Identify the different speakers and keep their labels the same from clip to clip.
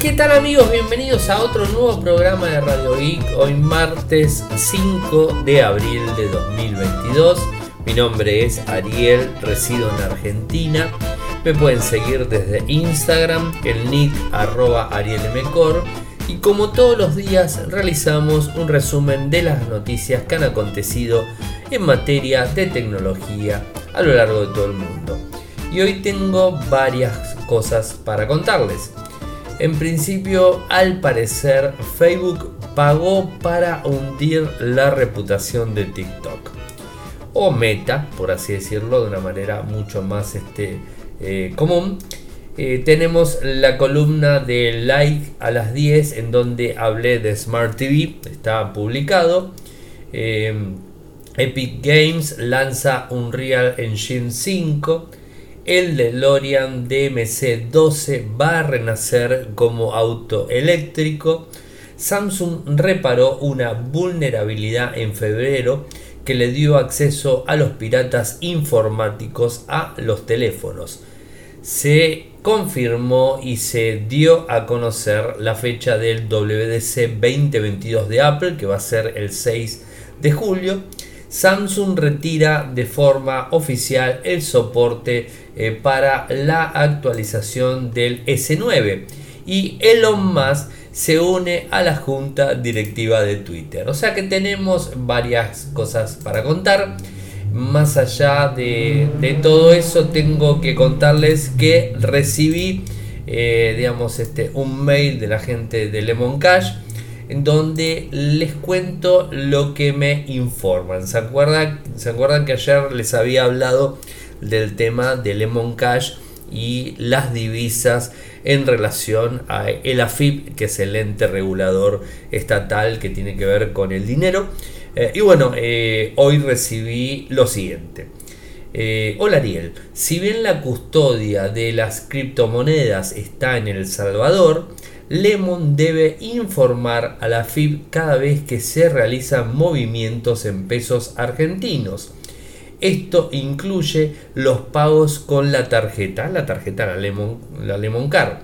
Speaker 1: ¿Qué tal amigos? Bienvenidos a otro nuevo programa de Radio Geek. Hoy martes 5 de abril de 2022. Mi nombre es Ariel, resido en Argentina. Me pueden seguir desde Instagram, el nick arroba arielmcor. Y como todos los días realizamos un resumen de las noticias que han acontecido en materia de tecnología a lo largo de todo el mundo. Y hoy tengo varias cosas para contarles. En principio, al parecer, Facebook pagó para hundir la reputación de TikTok. O Meta, por así decirlo, de una manera mucho más este, eh, común. Eh, tenemos la columna de Like a las 10 en donde hablé de Smart TV, está publicado. Eh, Epic Games lanza un Real Engine 5 el DeLorean DMC-12 va a renacer como auto eléctrico. Samsung reparó una vulnerabilidad en febrero que le dio acceso a los piratas informáticos a los teléfonos. Se confirmó y se dio a conocer la fecha del WDC 2022 de Apple, que va a ser el 6 de julio. Samsung retira de forma oficial el soporte eh, para la actualización del S9 y Elon Musk se une a la junta directiva de Twitter. O sea que tenemos varias cosas para contar. Más allá de, todo eso, tengo que contarles que recibí, eh, digamos, este, un mail de la gente de Lemon Cash en donde les cuento lo que me informan. ¿Se acuerdan, ¿Se acuerdan que ayer les había hablado del tema de Lemon Cash y las divisas en relación a el AFIP, que es el ente regulador estatal que tiene que ver con el dinero? Eh, y bueno, eh, hoy recibí lo siguiente. Eh, hola Ariel, si bien la custodia de las criptomonedas está en El Salvador, Lemon debe informar a la FIB cada vez que se realizan movimientos en pesos argentinos. Esto incluye los pagos con la tarjeta, la tarjeta la Lemon, la Lemon Card.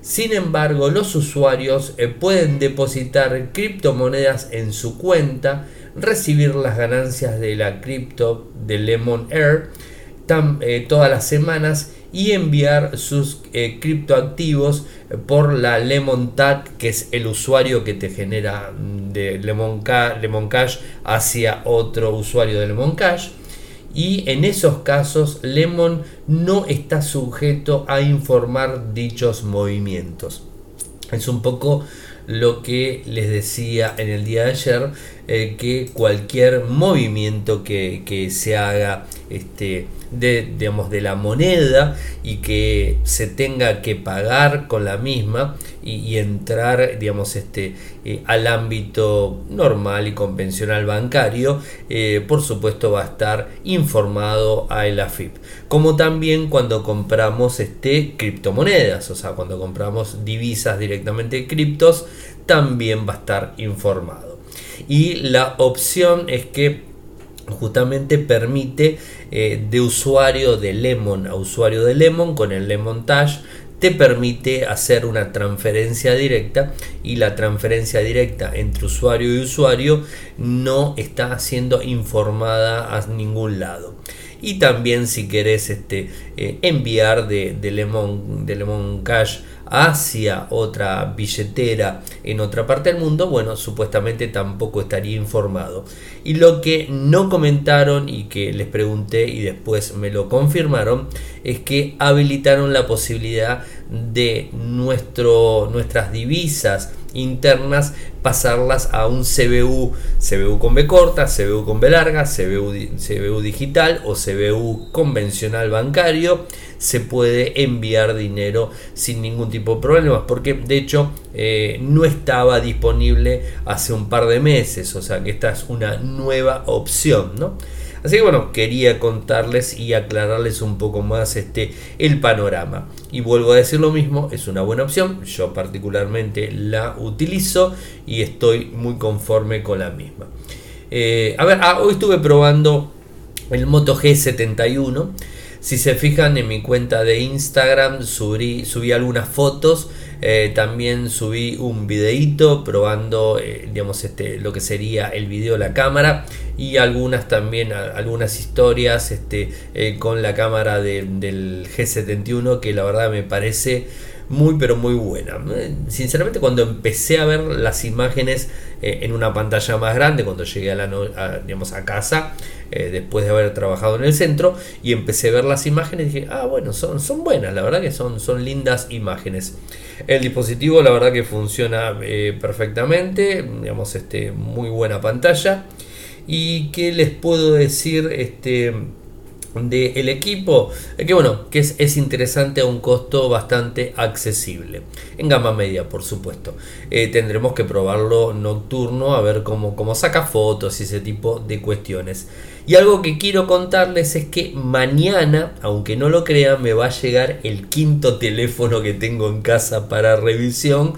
Speaker 1: Sin embargo, los usuarios eh, pueden depositar criptomonedas en su cuenta, recibir las ganancias de la cripto de Lemon Air eh, todas las semanas y enviar sus eh, criptoactivos por la Lemon Tag, que es el usuario que te genera mm, de Lemon, Cash hacia otro usuario de Lemon Cash. Y en esos casos, Lemon no está sujeto a informar dichos movimientos. Es un poco lo que les decía en el día de ayer, eh, que cualquier movimiento que, que se haga este, de, digamos, de la moneda y que se tenga que pagar con la misma y, entrar digamos, este, eh, al ámbito normal y convencional bancario, eh, por supuesto va a estar informado a el AFIP. Como también cuando compramos este, criptomonedas, o sea, cuando compramos divisas directamente criptos, también va a estar informado. Y la opción es que justamente permite eh, de usuario de Lemon a usuario de Lemon con el Lemon Touch te permite hacer una transferencia directa y la transferencia directa entre usuario y usuario no está siendo informada a ningún lado. Y también si querés este, eh, enviar de, de, Lemon, de Lemon Cash hacia otra billetera en otra parte del mundo, bueno, supuestamente tampoco estaría informado. Y lo que no comentaron y que les pregunté y después me lo confirmaron es que habilitaron la posibilidad de nuestro, nuestras divisas internas pasarlas a un CBU, CBU con B corta, CBU con B larga, CBU, CBU digital o CBU convencional bancario, se puede enviar dinero sin ningún tipo de problemas, porque de hecho eh, no estaba disponible hace un par de meses, o sea que esta es una nueva opción, ¿no? Así que bueno, quería contarles y aclararles un poco más este, el panorama. Y vuelvo a decir lo mismo, es una buena opción, yo particularmente la utilizo y estoy muy conforme con la misma. Eh, a ver, ah, hoy estuve probando el Moto G71. Si se fijan en mi cuenta de Instagram subí, subí algunas fotos, eh, también subí un videito probando eh, digamos, este, lo que sería el video de la cámara y algunas también algunas historias este, eh, con la cámara del G71 que la verdad me parece muy pero muy buena. Sinceramente cuando empecé a ver las imágenes eh, en una pantalla más grande, cuando llegué a, la digamos, a casa, eh, después de haber trabajado en el centro, y empecé a ver las imágenes, dije, ah, bueno, son, son buenas, la verdad que son, son lindas imágenes. El dispositivo, la verdad que funciona eh, perfectamente, digamos, este, muy buena pantalla. Y qué les puedo decir, este del equipo que bueno que es, interesante a un costo bastante accesible. En gama media por supuesto. Eh, tendremos que probarlo nocturno a ver cómo, cómo saca fotos y ese tipo de cuestiones. Y algo que quiero contarles es que mañana aunque no lo crean me va a llegar el quinto teléfono que tengo en casa para revisión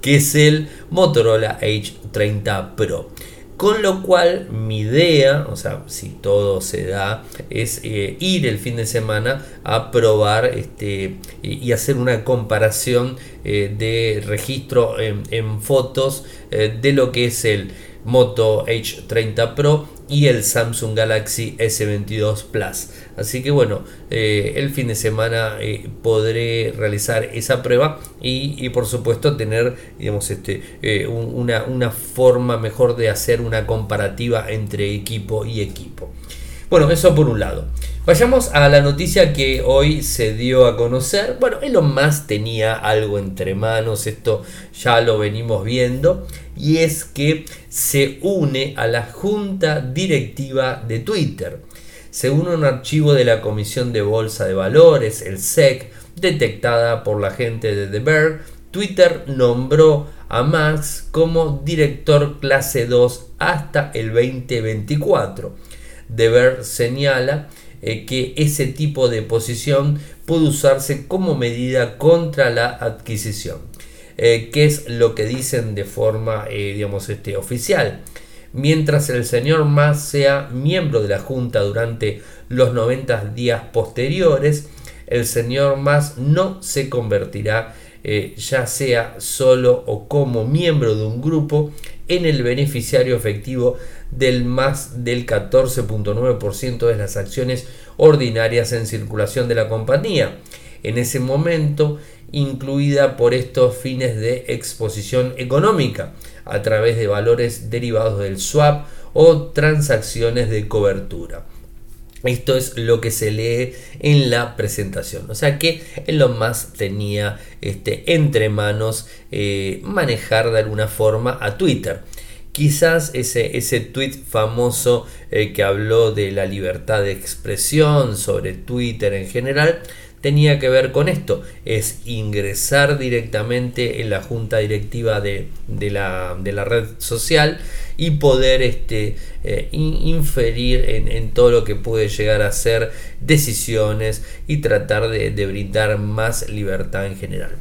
Speaker 1: que es el Motorola H30 Pro con lo cual mi idea, o sea, si todo se da, es eh, ir el fin de semana a probar este, y hacer una comparación eh, de registro en, fotos eh, de lo que es el Moto H30 Pro y el Samsung Galaxy S22 Plus. Así que bueno, eh, el fin de semana eh, podré realizar esa prueba y, por supuesto tener digamos, este, eh, una, una forma mejor de hacer una comparativa entre equipo y equipo. Bueno, eso por un lado. Vayamos a la noticia que hoy se dio a conocer. Bueno, Elon Musk tenía algo entre manos, esto ya lo venimos viendo, y es que se une a la junta directiva de Twitter. Según un archivo de la Comisión de Bolsa de Valores, el SEC, detectada por la gente de The Bear, Twitter nombró a Musk como director clase 2 hasta el 2024. The Bear señala eh, que ese tipo de posición puede usarse como medida contra la adquisición. Eh, que es lo que dicen de forma, eh, digamos, este, oficial. Mientras el señor Mas sea miembro de la Junta durante los 90 días posteriores, el señor Mas no se convertirá, ya sea solo o como miembro de un grupo, en el beneficiario efectivo del más del 14.9% de las acciones ordinarias en circulación de la compañía. En ese momento, incluida por estos fines de exposición económica, a través de valores derivados del swap o transacciones de cobertura. Esto es lo que se lee en la presentación. O sea que lo más tenía este, entre manos eh, manejar de alguna forma a Twitter. Quizás ese, ese tweet famoso eh, que habló de la libertad de expresión sobre Twitter en general tenía que ver con esto, es ingresar directamente en la junta directiva de, la, red social y poder este, eh, inferir en, todo lo que puede llegar a ser decisiones y tratar de brindar más libertad en general.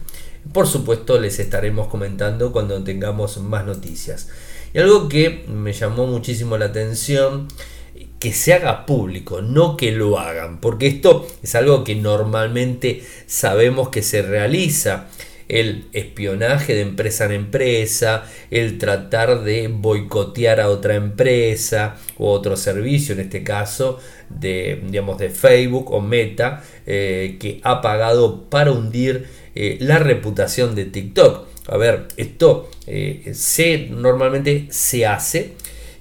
Speaker 1: Por supuesto les estaremos comentando cuando tengamos más noticias. Y algo que me llamó muchísimo la atención, que se haga público, no que lo hagan, porque esto es algo que normalmente sabemos que se realiza. El espionaje de empresa en empresa, el tratar de boicotear a otra empresa o otro servicio, en este caso de, digamos, de Facebook o Meta, eh, que ha pagado para hundir eh, la reputación de TikTok. A ver, esto eh, se, normalmente se hace,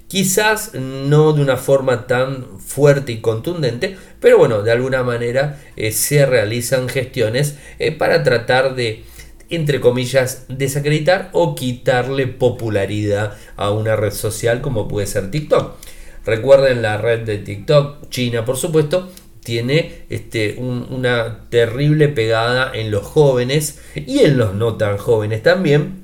Speaker 1: quizás no de una forma tan fuerte y contundente, pero bueno, de alguna manera eh, se realizan gestiones eh, para tratar de, entre comillas, desacreditar o quitarle popularidad a una red social como puede ser TikTok. Recuerden la red de TikTok, China por supuesto, tiene este, una terrible pegada en los jóvenes y en los no tan jóvenes también.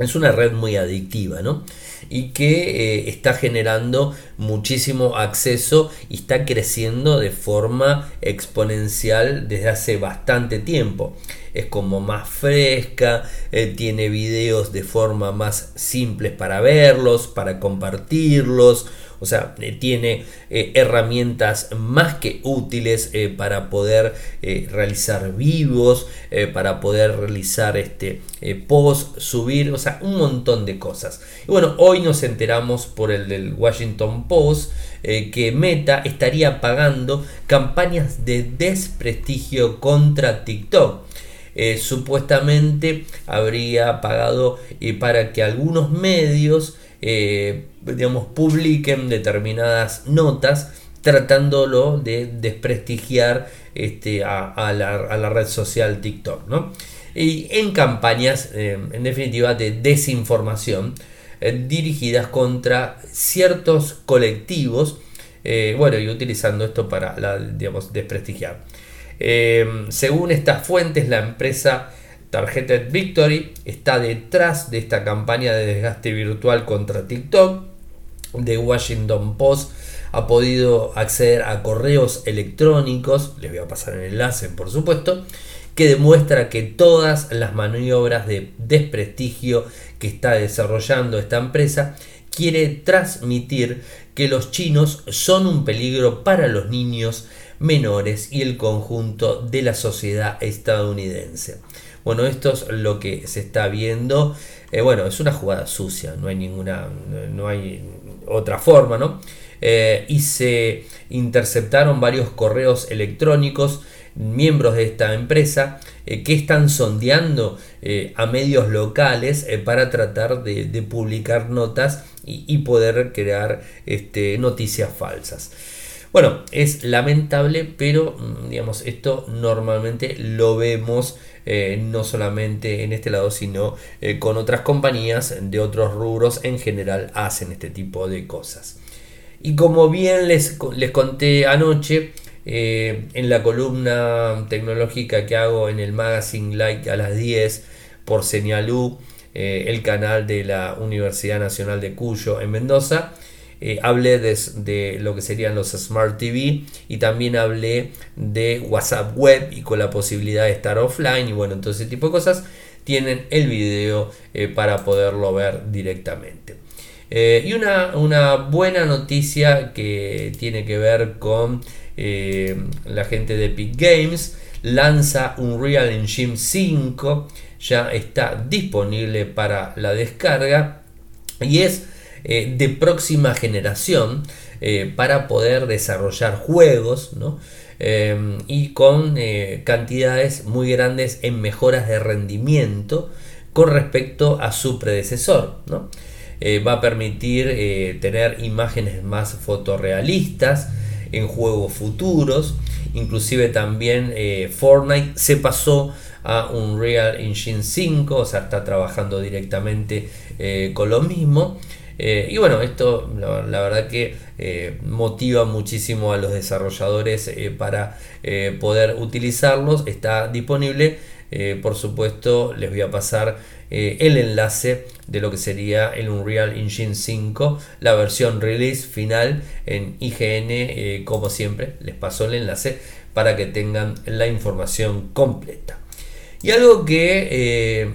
Speaker 1: Es una red muy adictiva, ¿no? Y que eh, está generando muchísimo acceso y está creciendo de forma exponencial desde hace bastante tiempo. Es como más fresca, eh, tiene videos de forma más simples para verlos, para compartirlos, O sea, eh, tiene eh, herramientas más que útiles eh, para poder realizar vivos, para poder realizar este post, subir, o sea, un montón de cosas. Y bueno, hoy nos enteramos por el del Washington Post que Meta estaría pagando campañas de desprestigio contra TikTok. supuestamente habría pagado para que algunos medios eh, digamos, publiquen determinadas notas tratándolo de desprestigiar este, a, la, red social TikTok. ¿no? Y en campañas, eh, en definitiva, de desinformación eh, dirigidas contra ciertos colectivos, bueno, y utilizando esto para, digamos, desprestigiar. según estas fuentes, la empresa Targeted Victory está detrás de esta campaña de desgaste virtual contra TikTok. The Washington Post ha podido acceder a correos electrónicos, les voy a pasar el enlace por supuesto, que demuestra que todas las maniobras de desprestigio que está desarrollando esta empresa quiere transmitir que los chinos son un peligro para los niños menores y el conjunto de la sociedad estadounidense. Bueno, esto es lo que se está viendo. Eh, bueno, es una jugada sucia, no hay ninguna, no hay otra forma, ¿no? Eh, y se interceptaron varios correos electrónicos miembros de esta empresa eh, que están sondeando a medios locales para tratar de, publicar notas y, poder crear este, noticias falsas. Bueno, es lamentable, pero mm, digamos, esto normalmente lo vemos eh, no solamente en este lado, sino eh, con otras compañías de otros rubros en general hacen este tipo de cosas. Y como bien les, les conté anoche, eh, en la columna tecnológica que hago en el magazine Like a las 10 por Señalú, el canal de la Universidad Nacional de Cuyo en Mendoza, eh, hablé de, lo que serían los Smart TV y también hablé de WhatsApp Web y con la posibilidad de estar offline y bueno, todo ese tipo de cosas tienen el video eh, para poderlo ver directamente. Eh, y una, una, buena noticia que tiene que ver con la gente de Epic Games lanza un Real Engine 5 ya está disponible para la descarga y es eh, de próxima generación eh, para poder desarrollar juegos eh, y con cantidades muy grandes en mejoras de rendimiento con respecto a su predecesor. va a permitir tener imágenes más fotorrealistas en juegos futuros. Inclusive también Fortnite se pasó a un Real Engine 5, o sea, está trabajando directamente con lo mismo. Eh, y bueno, esto la, verdad que eh, motiva muchísimo a los desarrolladores eh, para poder utilizarlos. Está disponible. por supuesto, les voy a pasar el enlace de lo que sería el Unreal Engine 5, la versión release final en IGN. como siempre, les paso el enlace para que tengan la información completa. Y algo que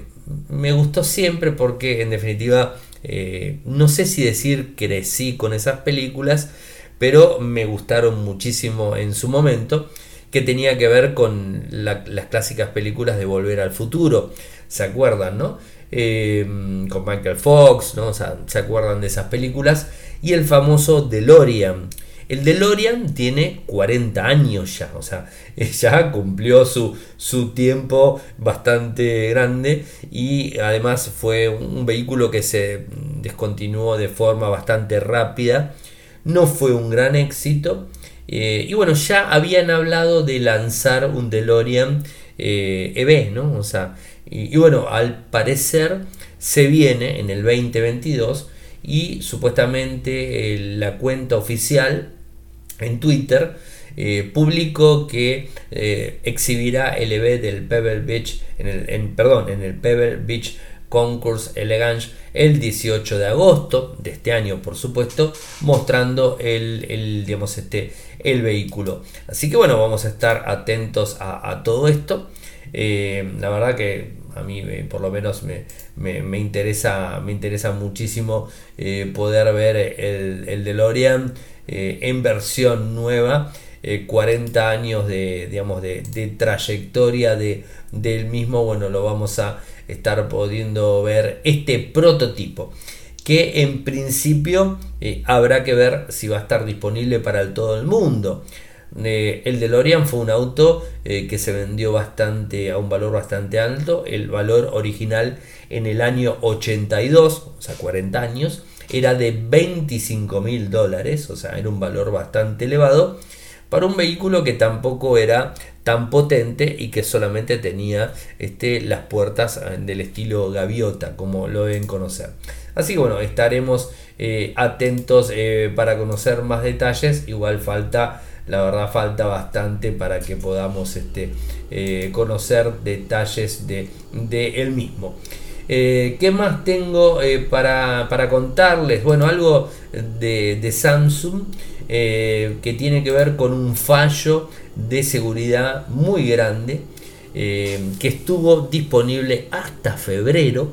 Speaker 1: me gustó siempre porque en definitiva eh, no sé si decir crecí con esas películas, pero me gustaron muchísimo en su momento, que tenía que ver con las clásicas películas de Volver al Futuro, ¿se acuerdan, no? Eh, con Michael Fox, ¿no? ¿se acuerdan de esas películas? Y el famoso DeLorean. El DeLorean tiene 40 años ya, o sea, ya cumplió su, su tiempo bastante grande y además fue un vehículo que se descontinuó de forma bastante rápida. No fue un gran éxito. Eh, y bueno, ya habían hablado de lanzar un DeLorean EV, eh, e ¿no? O sea, y, bueno, al parecer se viene en el 2022 y supuestamente eh, la cuenta oficial en Twitter eh, publicó que eh, exhibirá el EV del Pebble Beach, en el, perdón, en el Pebble Beach Concourse Elegance el 18 de agosto de este año, por supuesto, mostrando el, digamos, este, el vehículo. Así que bueno, vamos a estar atentos a, todo esto. Eh, la verdad que a mí eh, por lo menos me, interesa, me interesa muchísimo poder ver el, el DeLorean en versión nueva. 40 años de, digamos, de, trayectoria de, del mismo, bueno, lo vamos a estar pudiendo ver este prototipo que en principio habrá que ver si va a estar disponible para todo el mundo. Eh, el DeLorean fue un auto eh, que se vendió bastante a un valor bastante alto. El valor original en el año 82, o sea, 40 años, era de 25 mil dólares, o sea, era un valor bastante elevado para un vehículo que tampoco era tan potente y que solamente tenía este, las puertas eh, del estilo gaviota, como lo deben conocer. Así que bueno, estaremos atentos para conocer más detalles. Igual falta la verdad falta bastante para que podamos este, eh, conocer detalles de, él mismo. Eh, ¿Qué más tengo eh, para, contarles? Bueno, algo de, Samsung que tiene que ver con un fallo de seguridad muy grande que estuvo disponible hasta febrero,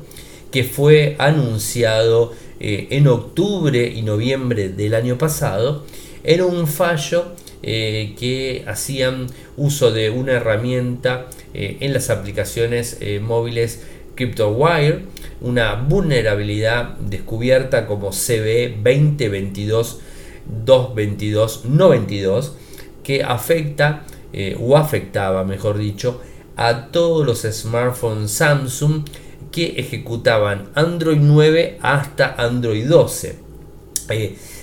Speaker 1: que fue anunciado en octubre y noviembre del año pasado. Era un fallo eh, que hacían uso de una herramienta eh, en las aplicaciones eh, móviles CryptoWire, una vulnerabilidad descubierta como CB 2022 222 92 que afecta o afectaba, mejor dicho, a todos los smartphones Samsung que ejecutaban Android 9 hasta Android 12.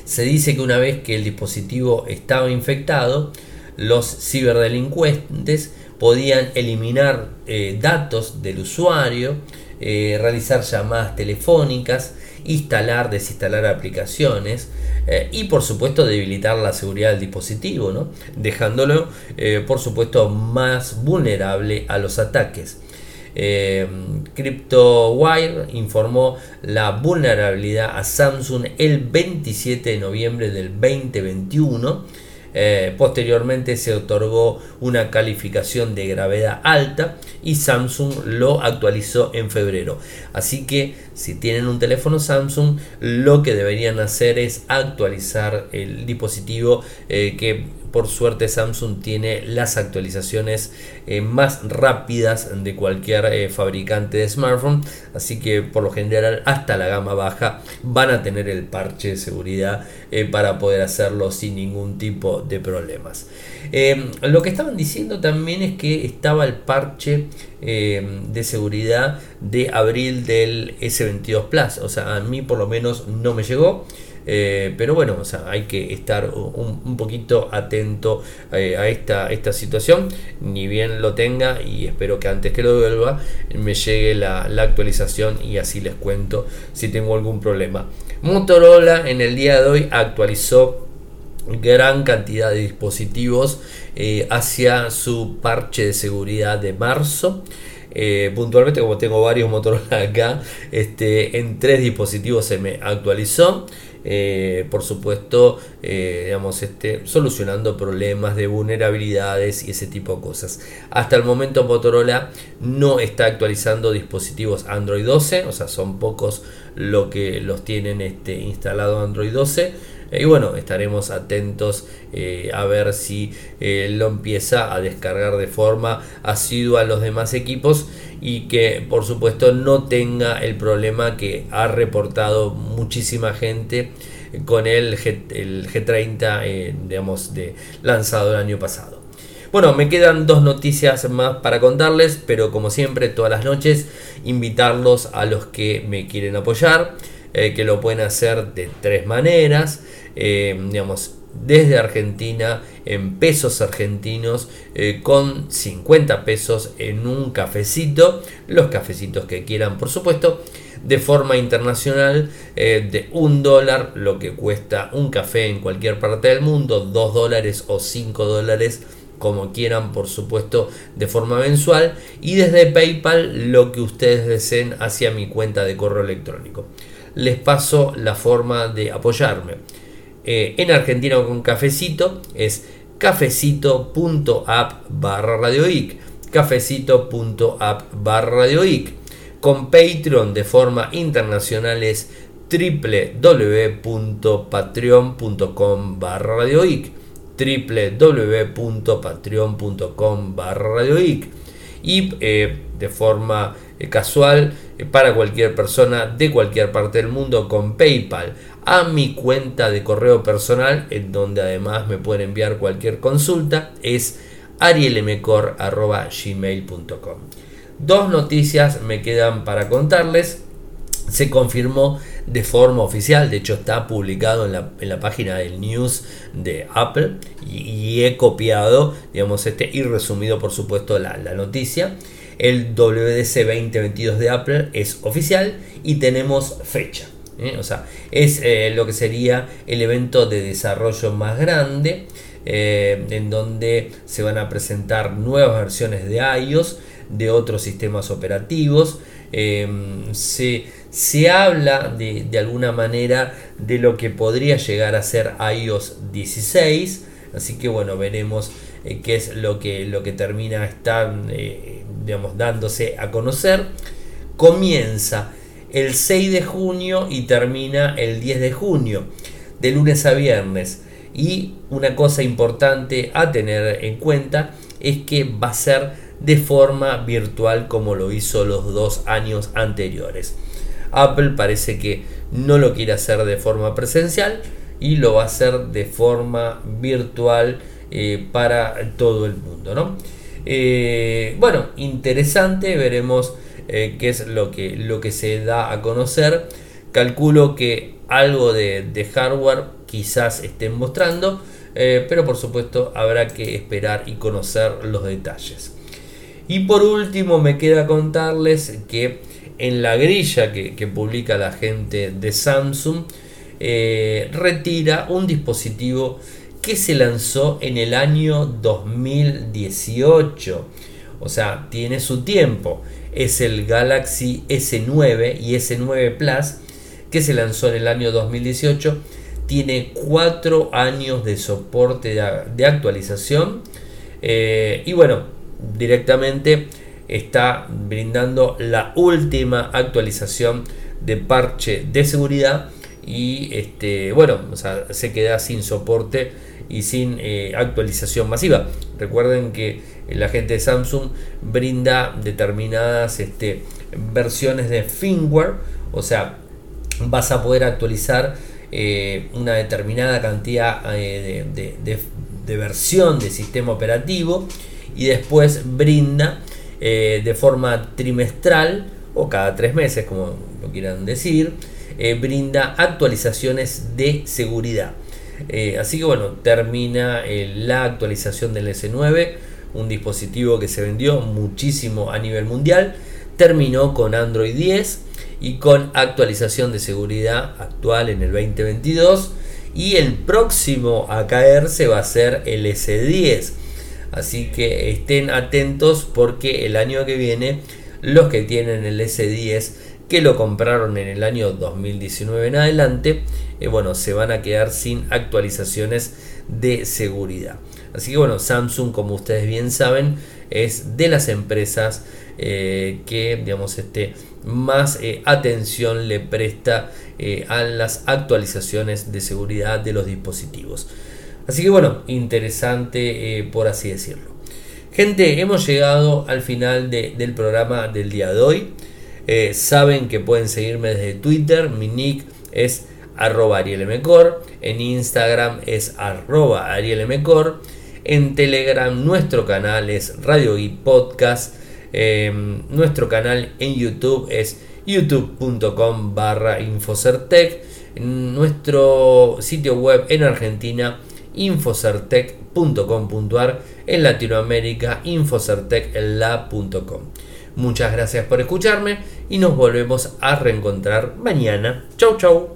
Speaker 1: Se dice que una vez que el dispositivo estaba infectado, los ciberdelincuentes podían eliminar eh, datos del usuario, eh, realizar llamadas telefónicas, instalar, desinstalar aplicaciones eh, y por supuesto debilitar la seguridad del dispositivo, dejándolo por supuesto más vulnerable a los ataques. Eh, CryptoWire informó la vulnerabilidad a Samsung el 27 de noviembre del 2021. Eh, posteriormente se otorgó una calificación de gravedad alta y Samsung lo actualizó en febrero. Así que si tienen un teléfono Samsung, lo que deberían hacer es actualizar el dispositivo eh, que por suerte Samsung tiene las actualizaciones eh, más rápidas de cualquier eh, fabricante de smartphone. Así que por lo general hasta la gama baja van a tener el parche de seguridad eh, para poder hacerlo sin ningún tipo de problemas. lo que estaban diciendo también es que estaba el parche de seguridad de abril del S22 Plus. O sea, a mí por lo menos no me llegó. Eh, pero bueno, o sea, hay que estar un, poquito atento eh, a esta, esta situación. Ni bien lo tenga y espero que antes que lo devuelva me llegue la, actualización y así les cuento si tengo algún problema. Motorola en el día de hoy actualizó gran cantidad de dispositivos eh, hacia su parche de seguridad de marzo. puntualmente como tengo varios Motorola acá este, en tres dispositivos se me actualizó eh, por supuesto, eh, digamos, este, solucionando problemas de vulnerabilidades y ese tipo de cosas. Hasta el momento Motorola no está actualizando dispositivos Android 12, o sea, son pocos lo que los tienen este, instalado Android 12. Y bueno, estaremos atentos eh, a ver si lo empieza a descargar de forma asidua a los demás equipos y que por supuesto no tenga el problema que ha reportado muchísima gente con el, G, el G30 eh, digamos, de, lanzado el año pasado. Bueno, me quedan dos noticias más para contarles, pero como siempre, todas las noches, invitarlos a los que me quieren apoyar, eh, que lo pueden hacer de tres maneras. Eh, digamos, desde Argentina en pesos argentinos eh, con 50 pesos en un cafecito, los cafecitos que quieran por supuesto, de forma internacional de un dólar lo que cuesta un café en cualquier parte del mundo, 2 dólares o 5 dólares como quieran por supuesto de forma mensual y desde PayPal lo que ustedes deseen hacia mi cuenta de correo electrónico. Les paso la forma de apoyarme. Eh, en Argentina con cafecito es cafecito.app barra radioic cafecito.app barra radioic. Con Patreon de forma internacional es www.patreon.com barra radioic www.patreon.com barra radioic y eh, de forma eh, casual para cualquier persona de cualquier parte del mundo con PayPal a mi cuenta de correo personal en donde además me pueden enviar cualquier consulta es arielmcor.gmail.com Dos noticias me quedan para contarles. Se confirmó de forma oficial, de hecho está publicado en la, página del news de Apple y, he copiado, digamos, este y resumido por supuesto la, noticia. El WDC 2022 de Apple es oficial y tenemos fecha. ¿eh? O sea, es eh, lo que sería el evento de desarrollo más grande eh, en donde se van a presentar nuevas versiones de iOS, de otros sistemas operativos. se, se, habla de, de, alguna manera de lo que podría llegar a ser iOS 16. Así que bueno, veremos qué es lo que, lo que termina estar, digamos, dándose a conocer. Comienza el 6 de junio y termina el 10 de junio, de lunes a viernes. Y una cosa importante a tener en cuenta es que va a ser de forma virtual como lo hizo los dos años anteriores. Apple parece que no lo quiere hacer de forma presencial y lo va a hacer de forma virtual eh, para todo el mundo. ¿no? Eh, bueno, interesante, veremos eh, qué es lo que, lo que se da a conocer. Calculo que algo de, hardware quizás estén mostrando, pero por supuesto habrá que esperar y conocer los detalles. Y por último me queda contarles que en la grilla que, publica la gente de Samsung, retira un dispositivo que se lanzó en el año 2018. O sea, tiene su tiempo. Es el Galaxy S9 y S9 Plus que se lanzó en el año 2018. Tiene 4 años de soporte de, actualización. Eh, y bueno, directamente está brindando la última actualización de parche de seguridad y este bueno se queda sin soporte y sin eh, actualización masiva. Recuerden que la gente de Samsung brinda determinadas este, versiones de firmware, o sea, vas a poder actualizar eh, una determinada cantidad eh, de, versión de sistema operativo y después brinda de forma trimestral o cada tres meses, como lo quieran decir, brinda actualizaciones de seguridad. Eh, así que bueno, termina eh, la actualización del S9, un dispositivo que se vendió muchísimo a nivel mundial. Terminó con Android 10 y con actualización de seguridad actual en el 2022. Y el próximo a caerse va a ser el S10. Así que estén atentos porque el año que viene los que tienen el S10 que lo compraron en el año 2019 en adelante, eh, bueno, se van a quedar sin actualizaciones de seguridad. Así que bueno, Samsung, como ustedes bien saben, es de las empresas eh, que, digamos, este, más eh, atención le presta a las actualizaciones de seguridad de los dispositivos. Así que bueno, interesante por así decirlo. Gente, hemos llegado al final del programa del día de hoy. Eh, saben que pueden seguirme desde Twitter. Mi nick es arroba arielmcor. En Instagram es arroba arielmcor. En Telegram nuestro canal es Radio y Podcast. Em, nuestro canal en YouTube es youtube.com barra infocertec. Nuestro sitio web en Argentina infocertec.com.ar. En Latinoamérica infocerteclab.com. Muchas gracias por escucharme y nos volvemos a reencontrar mañana. Chau chau.